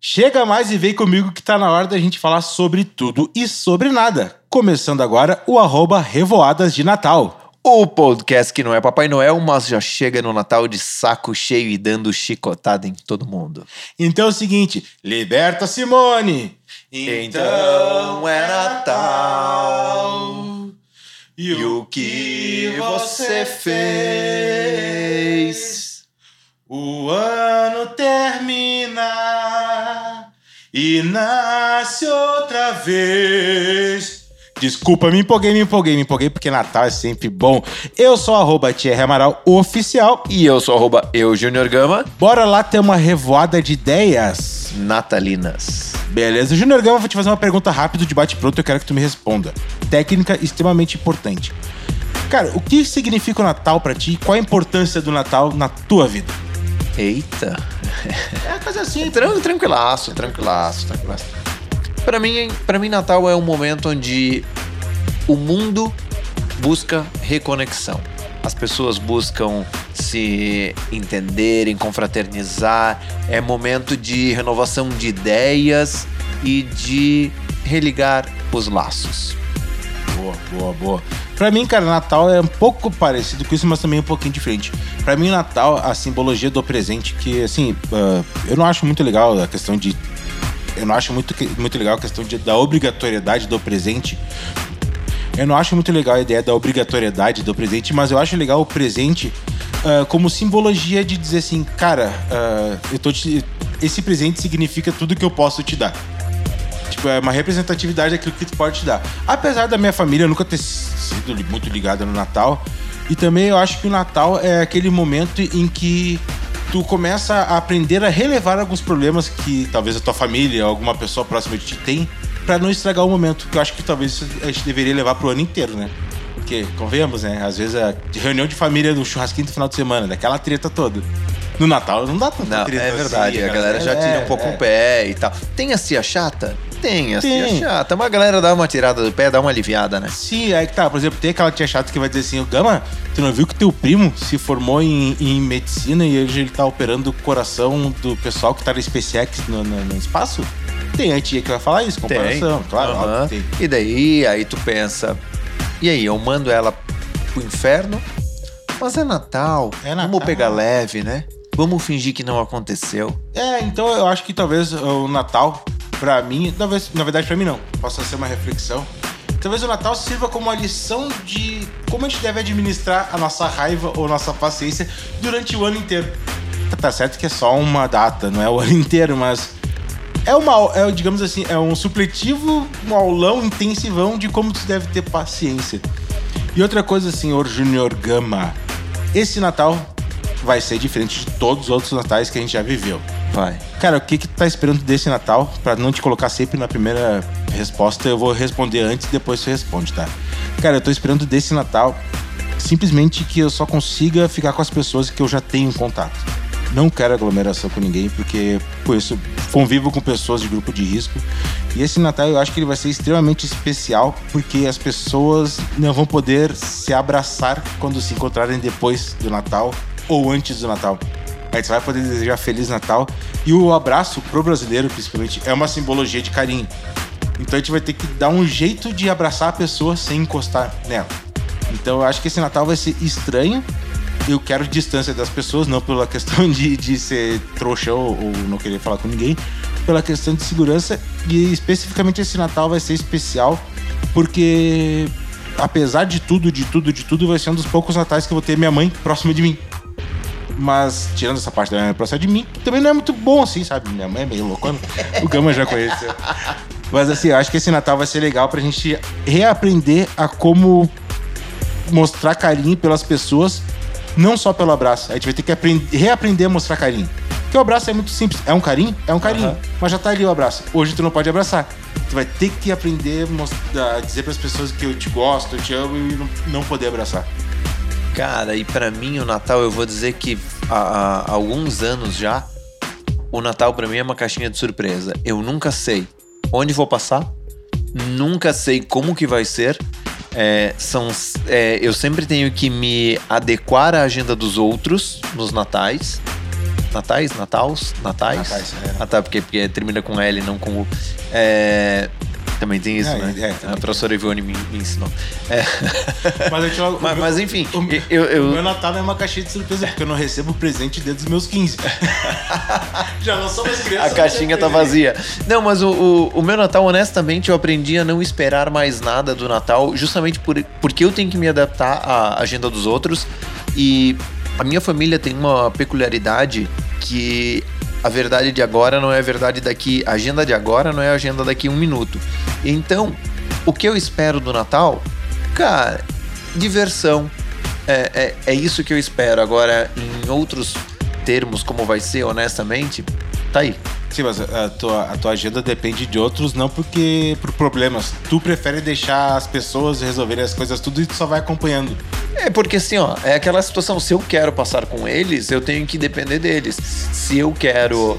Chega mais e vem comigo que tá na hora da gente falar sobre tudo e sobre nada. Começando agora o arroba Revoadas de Natal. O podcast que não é Papai Noel, mas já chega no Natal de saco cheio e dando chicotada em todo mundo. Então é o seguinte, liberta Simone! Então é Natal. E o que você fez? O ano e nasce outra vez. Desculpa, me empolguei, me empolguei, me empolguei, porque Natal é sempre bom. Eu sou arroba Thierry Amaral Oficial. E eu sou arroba eu, Junior Gama. Bora lá ter uma revoada de ideias. Natalinas. Beleza, Junior Gama, vou te fazer uma pergunta rápida de bate-pronto, eu quero que tu me responda. Técnica extremamente importante. Cara, o que significa o Natal pra ti? Qual a importância do Natal na tua vida? Eita. É coisa assim, Tran- Tranquilaço, tranquilaço, tranquilaço. Pra mim, pra mim, Natal é um momento onde o mundo busca reconexão. As pessoas buscam se entenderem, confraternizar. É momento de renovação de ideias e de religar os laços. Boa, boa, boa. Pra mim, cara, Natal é um pouco parecido com isso, mas também um pouquinho diferente. Pra mim, Natal, a simbologia do presente, que, assim, ah, eu não acho muito legal a questão de. Eu não acho muito, muito legal a questão de, da obrigatoriedade do presente. Eu não acho muito legal a ideia da obrigatoriedade do presente, mas eu acho legal o presente ah, como simbologia de dizer assim, cara, ah, eu tô te- esse presente significa tudo que eu posso te dar. Tipo, é uma representatividade daquilo que tu pode te dar. Apesar da minha família nunca ter sido muito ligada no Natal. E também eu acho que o Natal é aquele momento em que tu começa a aprender a relevar alguns problemas que talvez a tua família ou alguma pessoa próxima de ti tem pra não estragar o momento. Que eu acho que talvez a gente deveria levar pro ano inteiro, né? Porque, convenhamos, né? Às vezes a reunião de família no churrasquinho do final de semana, daquela treta toda. No Natal não dá tanta Não, treta é verdade, assim, a galera já tira um pouco é. o pé e tal. Tem a cia chata? Tem a cia Tem. chata, mas a galera dá uma tirada do pé, dá uma aliviada, né? Sim, aí que tá. Por exemplo, tem aquela tia chata que vai dizer assim: Gama, tu não viu que teu primo se formou em, em medicina e hoje ele tá operando o coração do pessoal que tá na SpaceX no, no- no espaço? Tem a tia que vai falar isso, comparação. Claro, Aham. óbvio que tem. E daí, aí tu pensa, e aí, eu mando ela pro inferno? Mas é Natal, É Natal. vamos pegar leve, né? Vamos fingir que não aconteceu. É, então eu acho que talvez o Natal, pra mim, talvez, na verdade pra mim não, possa ser uma reflexão. Talvez o Natal sirva como uma lição de como a gente deve administrar a nossa raiva ou nossa paciência durante o ano inteiro. Tá certo que é só uma data, não é o ano inteiro, mas é uma, é, digamos assim, é um supletivo, um aulão intensivão de como tu deve ter paciência. E outra coisa, senhor Junior Gama, esse Natal vai ser diferente de todos os outros natais que a gente já viveu. Cara, o que que tu tá esperando desse Natal? Pra não te colocar sempre na primeira resposta, eu vou responder antes e depois você responde, tá? Cara, eu tô esperando desse Natal simplesmente que eu só consiga ficar com as pessoas que eu já tenho contato. Não quero aglomeração com ninguém, porque por isso convivo com pessoas de grupo de risco. E esse Natal eu acho que ele vai ser extremamente especial, porque as pessoas não vão poder se abraçar quando se encontrarem depois do Natal ou antes do Natal. Aí vai poder desejar Feliz Natal. E o abraço pro brasileiro, principalmente, é uma simbologia de carinho. Então a gente vai ter que dar um jeito de abraçar a pessoa sem encostar nela. Então eu acho que esse Natal vai ser estranho. Eu quero distância das pessoas, não pela questão de, de ser trouxa ou, ou não querer falar com ninguém, pela questão de segurança. E especificamente esse Natal vai ser especial porque, apesar de tudo, de tudo, de tudo, vai ser um dos poucos natais que eu vou ter minha mãe próxima de mim. Mas, tirando essa parte da próxima de mim, que também não é muito bom assim, sabe? Minha mãe é meio loucona. O Gama já conheceu. Mas assim, eu acho que esse Natal vai ser legal pra gente reaprender a como mostrar carinho pelas pessoas, não só pelo abraço. A gente vai ter que aprender, reaprender a mostrar carinho. Porque o abraço é muito simples. É um carinho? É um carinho. Aham. Mas já tá ali o abraço. Hoje tu não pode abraçar. Tu vai ter que aprender a dizer pras pessoas que eu te gosto, eu te amo e não, não poder abraçar. Cara, e pra mim o Natal, eu vou dizer que há, há alguns anos já, o Natal pra mim é uma caixinha de surpresa. Eu nunca sei onde vou passar, nunca sei como que vai ser. É, são, é, eu sempre tenho que me adequar à agenda dos outros nos natais. Natais? Natals? Natais? Natais, é. Ah, tá, porque, porque termina com L, não com U. É, também tem isso, É, né? é, a professora Ivone me, me ensinou. É. Mas, o mas, meu- mas, enfim, o, eu, eu- o meu Natal é uma caixinha de surpresa, porque eu não recebo presente desde os meus 15. Já não sou mais criança. A caixinha tá vazia. Não, mas o, o, o meu Natal, honestamente, eu aprendi a não esperar mais nada do Natal, justamente por, porque eu tenho que me adaptar à agenda dos outros. E a minha família tem uma peculiaridade que a verdade de agora não é a verdade daqui. A agenda de agora não é a agenda daqui um minuto. Então, o que eu espero do Natal, cara, diversão. É, é, é isso que eu espero. Agora, em outros termos, como vai ser, honestamente, tá aí. Sim, mas a tua, a tua agenda depende de outros, não porque por problemas. Tu prefere deixar as pessoas resolverem as coisas tudo e tu só vai acompanhando. É porque assim, ó, é aquela situação, se eu quero passar com eles, eu tenho que depender deles. Se eu quero,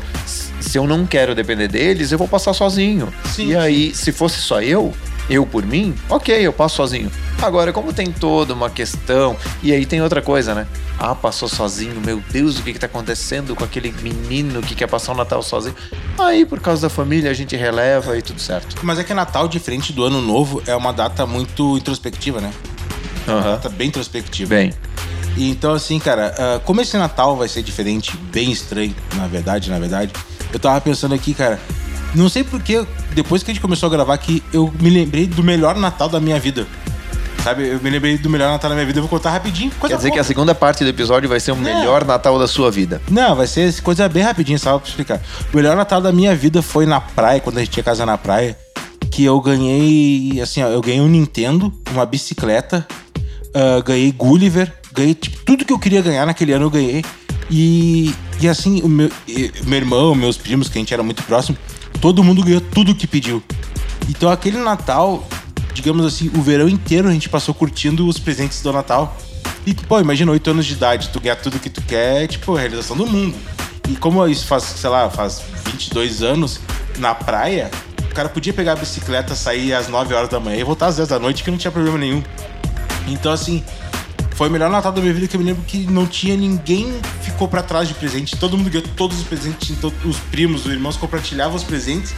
se eu não quero depender deles, eu vou passar sozinho. Sim, e aí, se fosse só eu, eu por mim, OK, eu passo sozinho. Agora, como tem toda uma questão, e aí tem outra coisa, né? Ah, passou sozinho, meu Deus, o que que tá acontecendo com aquele menino que quer passar o Natal sozinho? Aí, por causa da família, a gente releva e tudo certo. Mas é que Natal, diferente do Ano Novo, é uma data muito introspectiva, né? Uma data bem introspectiva. Bem, E então, assim, cara, ah, como esse Natal vai ser diferente, bem estranho, na verdade, na verdade, eu tava pensando aqui, cara, não sei porque, depois que a gente começou a gravar aqui, eu me lembrei do melhor Natal da minha vida. Sabe, eu me lembrei do melhor Natal da minha vida, eu vou contar rapidinho. Quer dizer que a segunda parte do episódio vai ser o melhor Natal da sua vida. Não, vai ser coisa bem rapidinho, só pra explicar. O melhor Natal da minha vida foi na praia, quando a gente tinha casa na praia, que eu ganhei, assim, ó, eu ganhei um Nintendo, uma bicicleta, ah, ganhei Gulliver, ganhei tipo, tudo que eu queria ganhar naquele ano eu ganhei. E, e assim, o meu, e- meu irmão, meus primos, que a gente era muito próximo, todo mundo ganhou tudo que pediu. Então aquele Natal, digamos assim, o verão inteiro a gente passou curtindo os presentes do Natal. E, pô, imagina, 8 anos de idade, tu ganhar tudo que tu quer, é, tipo, a realização do mundo. E como isso faz, sei lá, faz 22 anos, na praia, o cara podia pegar a bicicleta, sair às 9 horas da manhã e voltar às 10 da noite, que não tinha problema nenhum. Então, assim, foi o melhor Natal da minha vida que eu me lembro que não tinha ninguém ficou pra trás de presente. Todo mundo ganhou todos os presentes, então, os primos, os irmãos compartilhavam os presentes.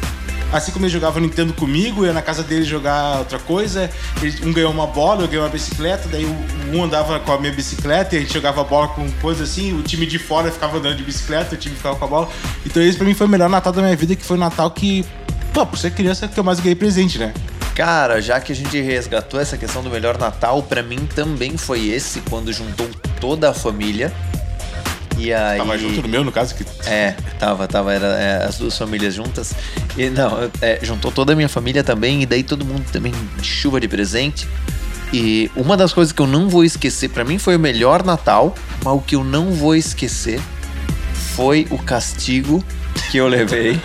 Assim como eles jogavam Nintendo comigo, ia na casa deles jogar outra coisa. Eles- Um ganhou uma bola, eu ganhei uma bicicleta, daí um andava com a minha bicicleta e a gente jogava bola com coisa assim. O time de fora ficava andando de bicicleta, o time ficava com a bola. Então esse pra mim foi o melhor Natal da minha vida, que foi o Natal que, pô, por ser criança, que eu mais ganhei presente, né? Cara, já que a gente resgatou essa questão do melhor Natal, pra mim também foi esse, quando juntou toda a família. E aí. Tava junto no meu, no caso, que É, tava, tava, era é, as duas famílias juntas. E não, é, juntou toda a minha família também, e daí todo mundo também de chuva de presente. E uma das coisas que eu não vou esquecer, pra mim foi o melhor Natal, mas o que eu não vou esquecer foi o castigo que eu levei.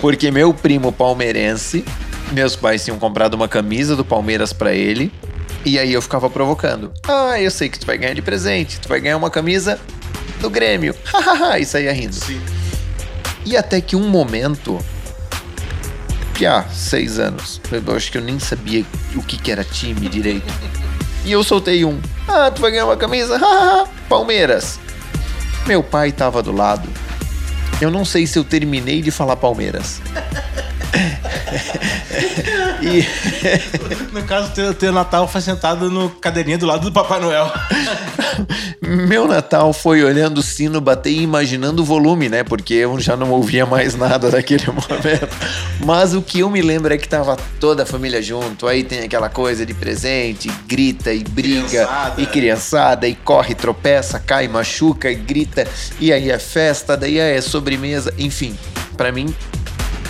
Porque meu primo palmeirense, meus pais tinham comprado uma camisa do Palmeiras pra ele, e aí eu ficava provocando. Ah, eu sei que tu vai ganhar de presente, tu vai ganhar uma camisa do Grêmio. E saía rindo. Sim. E até que um momento, que há seis anos, eu acho que eu nem sabia o que, que era time direito. E eu soltei um. Ah, tu vai ganhar uma camisa? Palmeiras. Meu pai tava do lado. Eu não sei se eu terminei de falar Palmeiras. e No caso, teu, teu Natal foi sentado no cadeirinha do lado do Papai Noel. Meu Natal foi olhando o sino bater e imaginando o volume, né? Porque eu já não ouvia mais nada daquele momento. Mas o que eu me lembro é que tava toda a família junto. Aí tem aquela coisa de presente, grita e briga, Criançada. e criançada, e corre, tropeça, cai, machuca, e grita. E aí é festa, daí é sobremesa. Enfim, pra mim,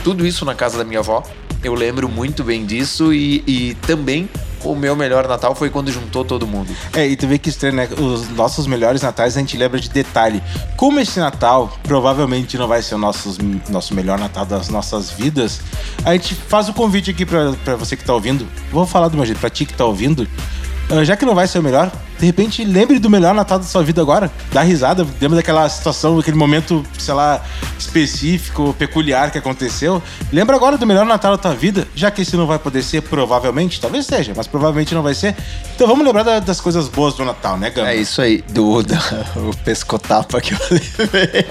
tudo isso na casa da minha avó. Eu lembro muito bem disso e, e também o meu melhor Natal foi quando juntou todo mundo. É, e tu vê que estranho, né? Os nossos melhores natais a gente lembra de detalhe. Como esse Natal provavelmente não vai ser o nosso, nosso melhor Natal das nossas vidas, a gente faz o convite aqui pra você que tá ouvindo. Vou falar do meu jeito, pra ti que tá ouvindo. Ah, já que não vai ser o melhor, de repente lembre do melhor Natal da sua vida agora. Dá risada, lembra daquela situação, aquele momento, sei lá, específico, peculiar que aconteceu. Lembra agora do melhor Natal da tua vida, já que esse não vai poder ser, provavelmente, talvez seja, mas provavelmente não vai ser. Então vamos lembrar da- das coisas boas do Natal, né, Gama? É isso aí, do, do o pescotapa que eu levei.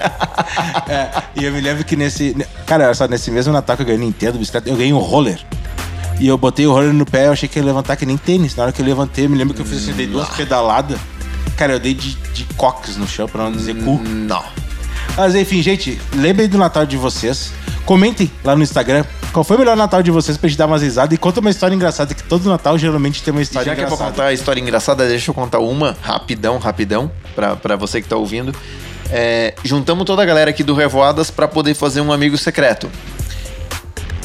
É, e eu me lembro que nesse. Cara, olha só, nesse mesmo Natal que eu ganhei Nintendo, bicicleta, eu ganhei um roller. E eu botei o roller no pé, eu achei que ia levantar que nem tênis. Na hora que eu levantei, eu me lembro que eu fiz assim, dei duas pedaladas. Cara, eu dei de, de coques no chão, pra não dizer cu. Não. Mas enfim, gente, lembrem do Natal de vocês. Comentem lá no Instagram qual foi o melhor Natal de vocês pra gente dar umas risadas. E conta uma história engraçada, que todo Natal geralmente tem uma E história já que é pra engraçada. contar a história engraçada, deixa eu contar uma rapidão, rapidão, pra, pra você que tá ouvindo. É, juntamos toda a galera aqui do Revoadas pra poder fazer um amigo secreto.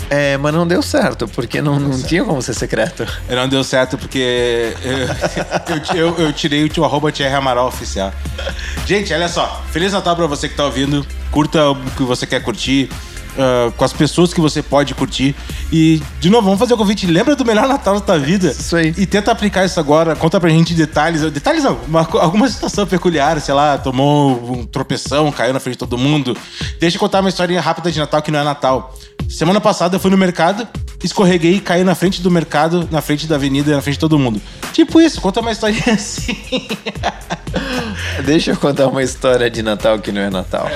É, mas não deu certo, porque não, não tinha como ser secreto. Não deu certo porque eu, eu, eu tirei o tio arroba Thierry Amaral oficial. Gente, olha só. Feliz Natal pra você que tá ouvindo. Curta o que você quer curtir. ah, com as pessoas que você pode curtir. E, de novo, vamos fazer o convite. Lembra do melhor Natal da tua vida. Isso aí. E tenta aplicar isso agora. Conta pra gente detalhes. Detalhes não, uma alguma situação peculiar. Sei lá, tomou um tropeção, caiu na frente de todo mundo. Deixa eu contar uma historinha rápida de Natal que não é Natal. Semana passada eu fui no mercado, escorreguei e caí na frente do mercado, na frente da avenida, na frente de todo mundo. Tipo isso, conta uma historinha assim. Deixa eu contar uma história de Natal que não é Natal.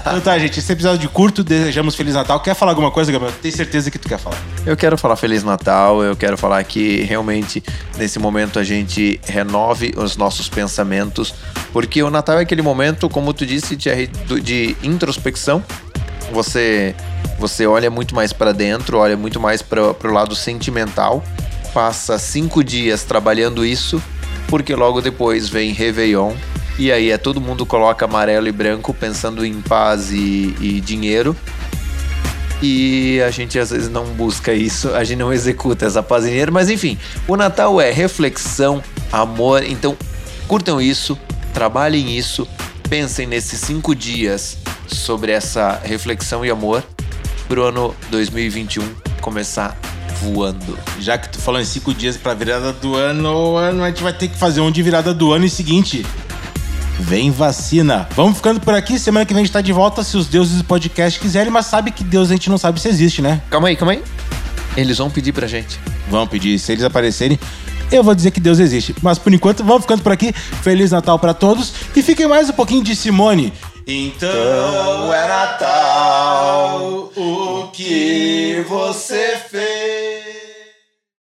Então tá, gente, esse episódio de curto, desejamos Feliz Natal. Quer falar alguma coisa, Gabriel? Tenho certeza que tu quer falar. Eu quero falar Feliz Natal, eu quero falar que realmente nesse momento a gente renove os nossos pensamentos, porque o Natal é aquele momento, como tu disse, do- de introspecção. Você você olha muito mais para dentro, olha muito mais para o lado sentimental, passa cinco dias trabalhando isso, porque logo depois vem Réveillon. E aí é todo mundo coloca amarelo e branco pensando em paz e- e dinheiro. E a gente às vezes não busca isso, a gente não executa essa paz e dinheiro, mas enfim, o Natal é reflexão, amor, então curtam isso, trabalhem isso, pensem nesses cinco dias sobre essa reflexão e amor pro ano 2021 começar voando. Já que tu falou em cinco dias pra virada do ano, ano, a gente vai ter que fazer um de virada do ano e seguinte. Vem vacina. Vamos ficando por aqui. Semana que vem a gente tá de volta se os deuses do podcast quiserem, mas sabe que Deus a gente não sabe se existe, né? Calma aí, calma aí. Eles vão pedir pra gente. Vão pedir. Se eles aparecerem, eu vou dizer que Deus existe. Mas por enquanto, vamos ficando por aqui. Feliz Natal pra todos. E fiquem mais um pouquinho de Simone. Então é Natal. O que você fez?